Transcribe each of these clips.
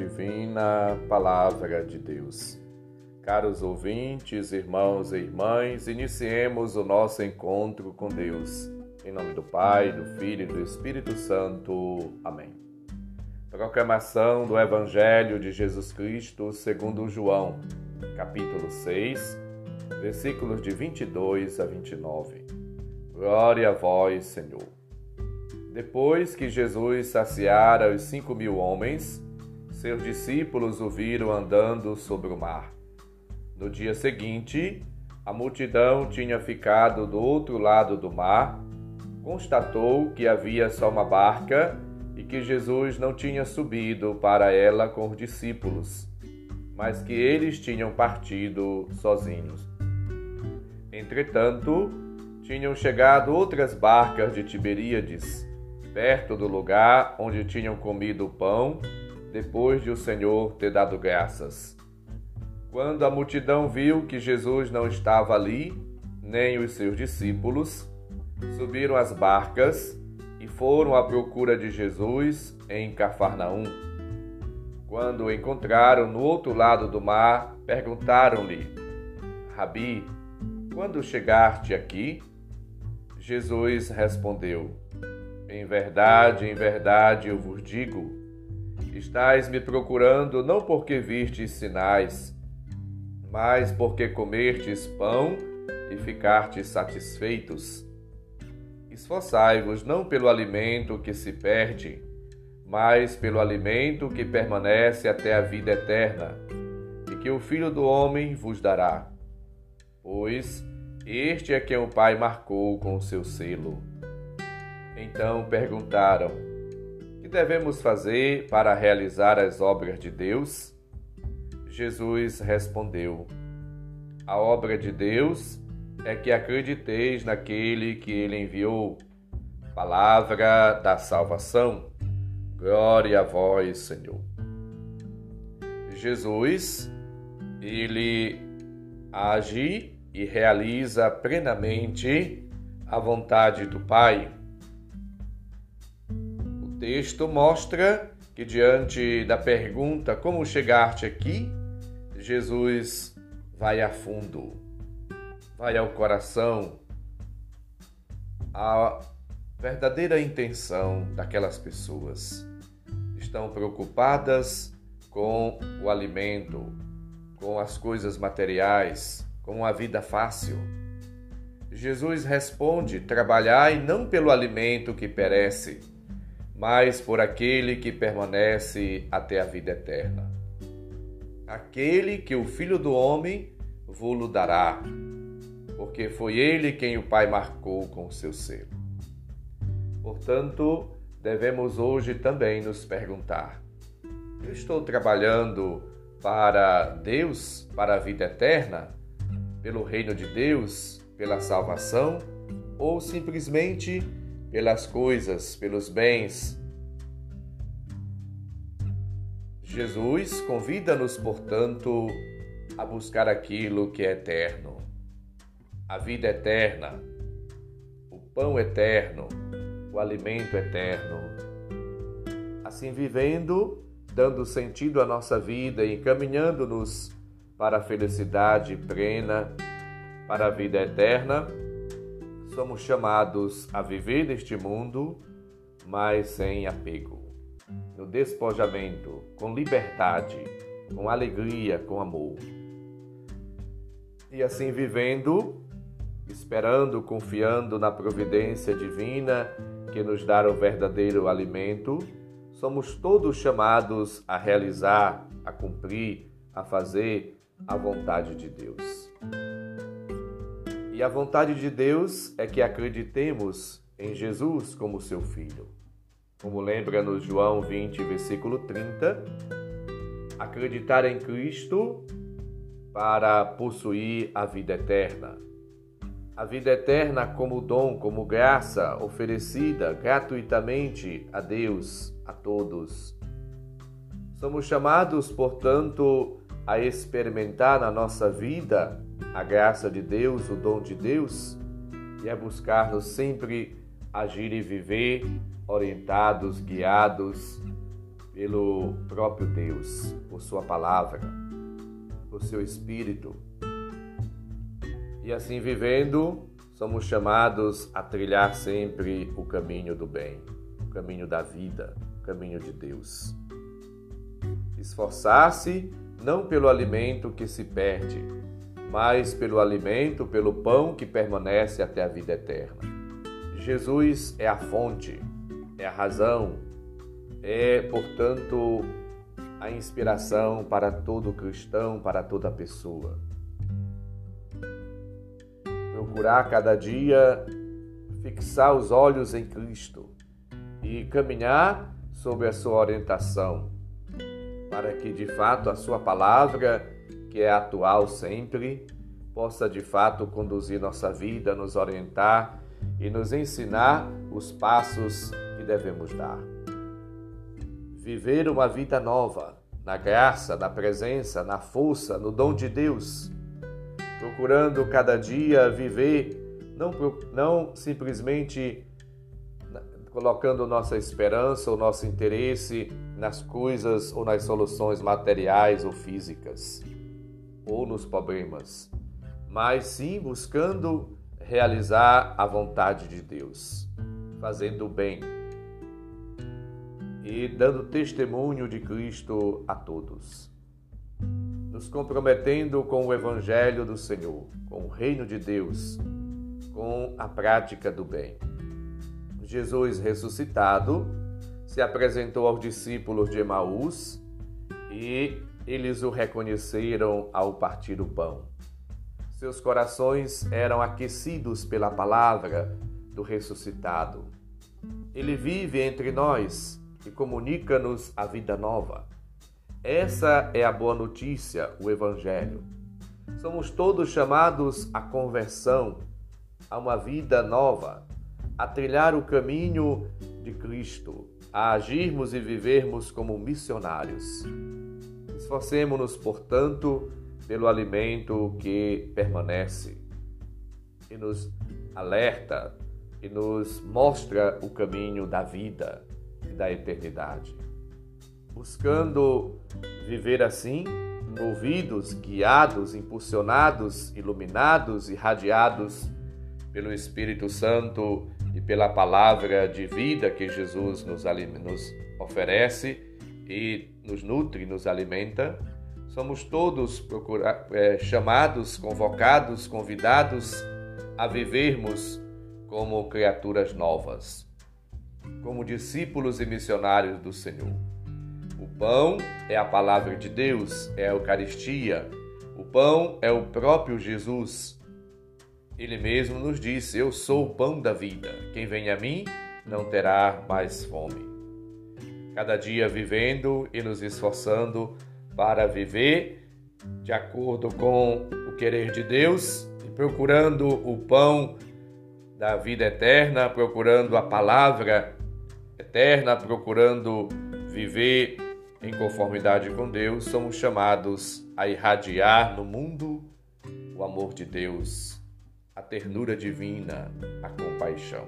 Divina Palavra de Deus. Caros ouvintes, irmãos e irmãs, iniciemos o nosso encontro com Deus. Em nome do Pai, do Filho e do Espírito Santo. Amém. Proclamação do Evangelho de Jesus Cristo segundo João, capítulo 6, versículos de 22 a 29. Glória a vós, Senhor. Depois que Jesus saciara os cinco mil homens, seus discípulos o viram andando sobre o mar. No dia seguinte, a multidão tinha ficado do outro lado do mar, constatou que havia só uma barca e que Jesus não tinha subido para ela com os discípulos, mas que eles tinham partido sozinhos. Entretanto, tinham chegado outras barcas de Tiberíades perto do lugar onde tinham comido o pão, depois de o Senhor ter dado graças. Quando a multidão viu que Jesus não estava ali, nem os seus discípulos, subiram as barcas e foram à procura de Jesus em Cafarnaum. Quando o encontraram no outro lado do mar, perguntaram-lhe: Rabi, quando chegaste aqui? Jesus respondeu: em verdade, em verdade eu vos digo: estáis me procurando não porque vistes sinais, mas porque comertes pão e ficastes satisfeitos. Esforçai-vos não pelo alimento que se perde, mas pelo alimento que permanece até a vida eterna, e que o Filho do Homem vos dará. Pois este é quem o Pai marcou com o seu selo. Então perguntaram: devemos fazer para realizar as obras de Deus? Jesus respondeu: A obra de Deus é que acrediteis naquele que ele enviou. Palavra da salvação. Glória a vós, Senhor. Jesus, ele age e realiza plenamente a vontade do Pai texto mostra que, diante da pergunta como chegaste aqui, Jesus vai a fundo, vai ao coração, a verdadeira intenção daquelas pessoas. Estão preocupadas com o alimento, com as coisas materiais, com a vida fácil. Jesus responde: trabalhai não pelo alimento que perece, mas por aquele que permanece até a vida eterna. Aquele que o Filho do Homem vos dará, porque foi ele quem o Pai marcou com o seu selo. Portanto, devemos hoje também nos perguntar: eu estou trabalhando para Deus, para a vida eterna, pelo reino de Deus, pela salvação, ou simplesmente pelas coisas, pelos bens. Jesus convida-nos, portanto, a buscar aquilo que é eterno, a vida eterna, o pão eterno, o alimento eterno. Assim vivendo, dando sentido à nossa vida e encaminhando-nos para a felicidade plena, para a vida eterna, somos chamados a viver neste mundo, mas sem apego, no despojamento, com liberdade, com alegria, com amor. E assim vivendo, esperando, confiando na providência divina que nos dá o verdadeiro alimento, somos todos chamados a realizar, a cumprir, a fazer a vontade de Deus. E a vontade de Deus é que acreditemos em Jesus como seu Filho. Como lembra-nos João 20, versículo 30, acreditar em Cristo para possuir a vida eterna. A vida eterna como dom, como graça oferecida gratuitamente a Deus, a todos. Somos chamados, portanto, a experimentar na nossa vida a graça de Deus, o dom de Deus, e a buscar-nos sempre agir e viver orientados, guiados pelo próprio Deus, por Sua palavra, por Seu Espírito. E assim vivendo, somos chamados a trilhar sempre o caminho do bem, o caminho da vida, o caminho de Deus. Esforçar-se não pelo alimento que se perde, mas pelo alimento, pelo pão que permanece até a vida eterna. Jesus é a fonte, é a razão, é, portanto, a inspiração para todo cristão, para toda pessoa. Procurar cada dia fixar os olhos em Cristo e caminhar sob a sua orientação, para que de fato a sua palavra, que é atual sempre, possa de fato conduzir nossa vida, nos orientar e nos ensinar os passos que devemos dar. Viver uma vida nova, na graça, na presença, na força, no dom de Deus, procurando cada dia viver, não, não simplesmente colocando nossa esperança ou nosso interesse nas coisas ou nas soluções materiais ou físicas, ou nos problemas, mas sim buscando realizar a vontade de Deus, fazendo o bem e dando testemunho de Cristo a todos. Nos comprometendo com o Evangelho do Senhor, com o reino de Deus, com a prática do bem. Jesus ressuscitado se apresentou aos discípulos de Emaús e eles o reconheceram ao partir o pão. Seus corações eram aquecidos pela palavra do ressuscitado. Ele vive entre nós e comunica-nos a vida nova. Essa é a boa notícia, o Evangelho. Somos todos chamados à conversão, a uma vida nova, a trilhar o caminho de Cristo, a agirmos e vivermos como missionários. Esforcemos-nos, portanto, pelo alimento que permanece e nos alerta e nos mostra o caminho da vida e da eternidade. Buscando viver assim, movidos, guiados, impulsionados, iluminados, irradiados pelo Espírito Santo e pela palavra de vida que Jesus nos, nos oferece e nos nutre, nos alimenta, somos todos procura, é, chamados, convocados, convidados a vivermos como criaturas novas como discípulos e missionários do Senhor. O pão é a palavra de Deus, é a Eucaristia. O pão é o próprio Jesus. Ele mesmo nos disse: Eu sou o pão da vida. Quem vem a mim não terá mais fome. Cada dia vivendo e nos esforçando para viver de acordo com o querer de Deus e procurando o pão da vida eterna, procurando a palavra eterna, procurando viver em conformidade com Deus, somos chamados a irradiar no mundo o amor de Deus, a ternura divina, a compaixão.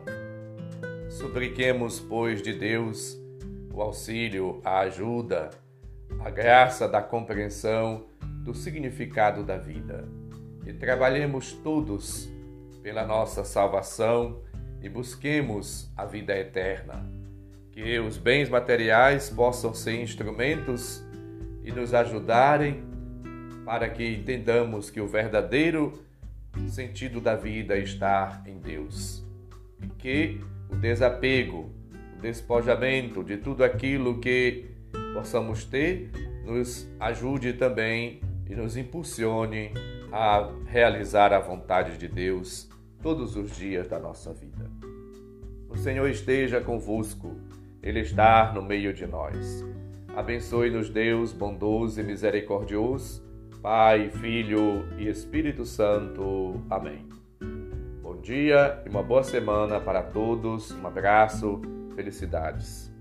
Supliquemos, pois, de Deus o auxílio, a ajuda, a graça da compreensão do significado da vida e trabalhemos todos pela nossa salvação e busquemos a vida eterna que os bens materiais possam ser instrumentos e nos ajudarem para que entendamos que o verdadeiro sentido da vida está em Deus e que o desapego, o despojamento de tudo aquilo que possamos ter nos ajude também e nos impulsione a realizar a vontade de Deus todos os dias da nossa vida. O Senhor esteja convosco. Ele está no meio de nós. Abençoe-nos, Deus bondoso e misericordioso, Pai, Filho e Espírito Santo. Amém. Bom dia e uma boa semana para todos. Um abraço, felicidades.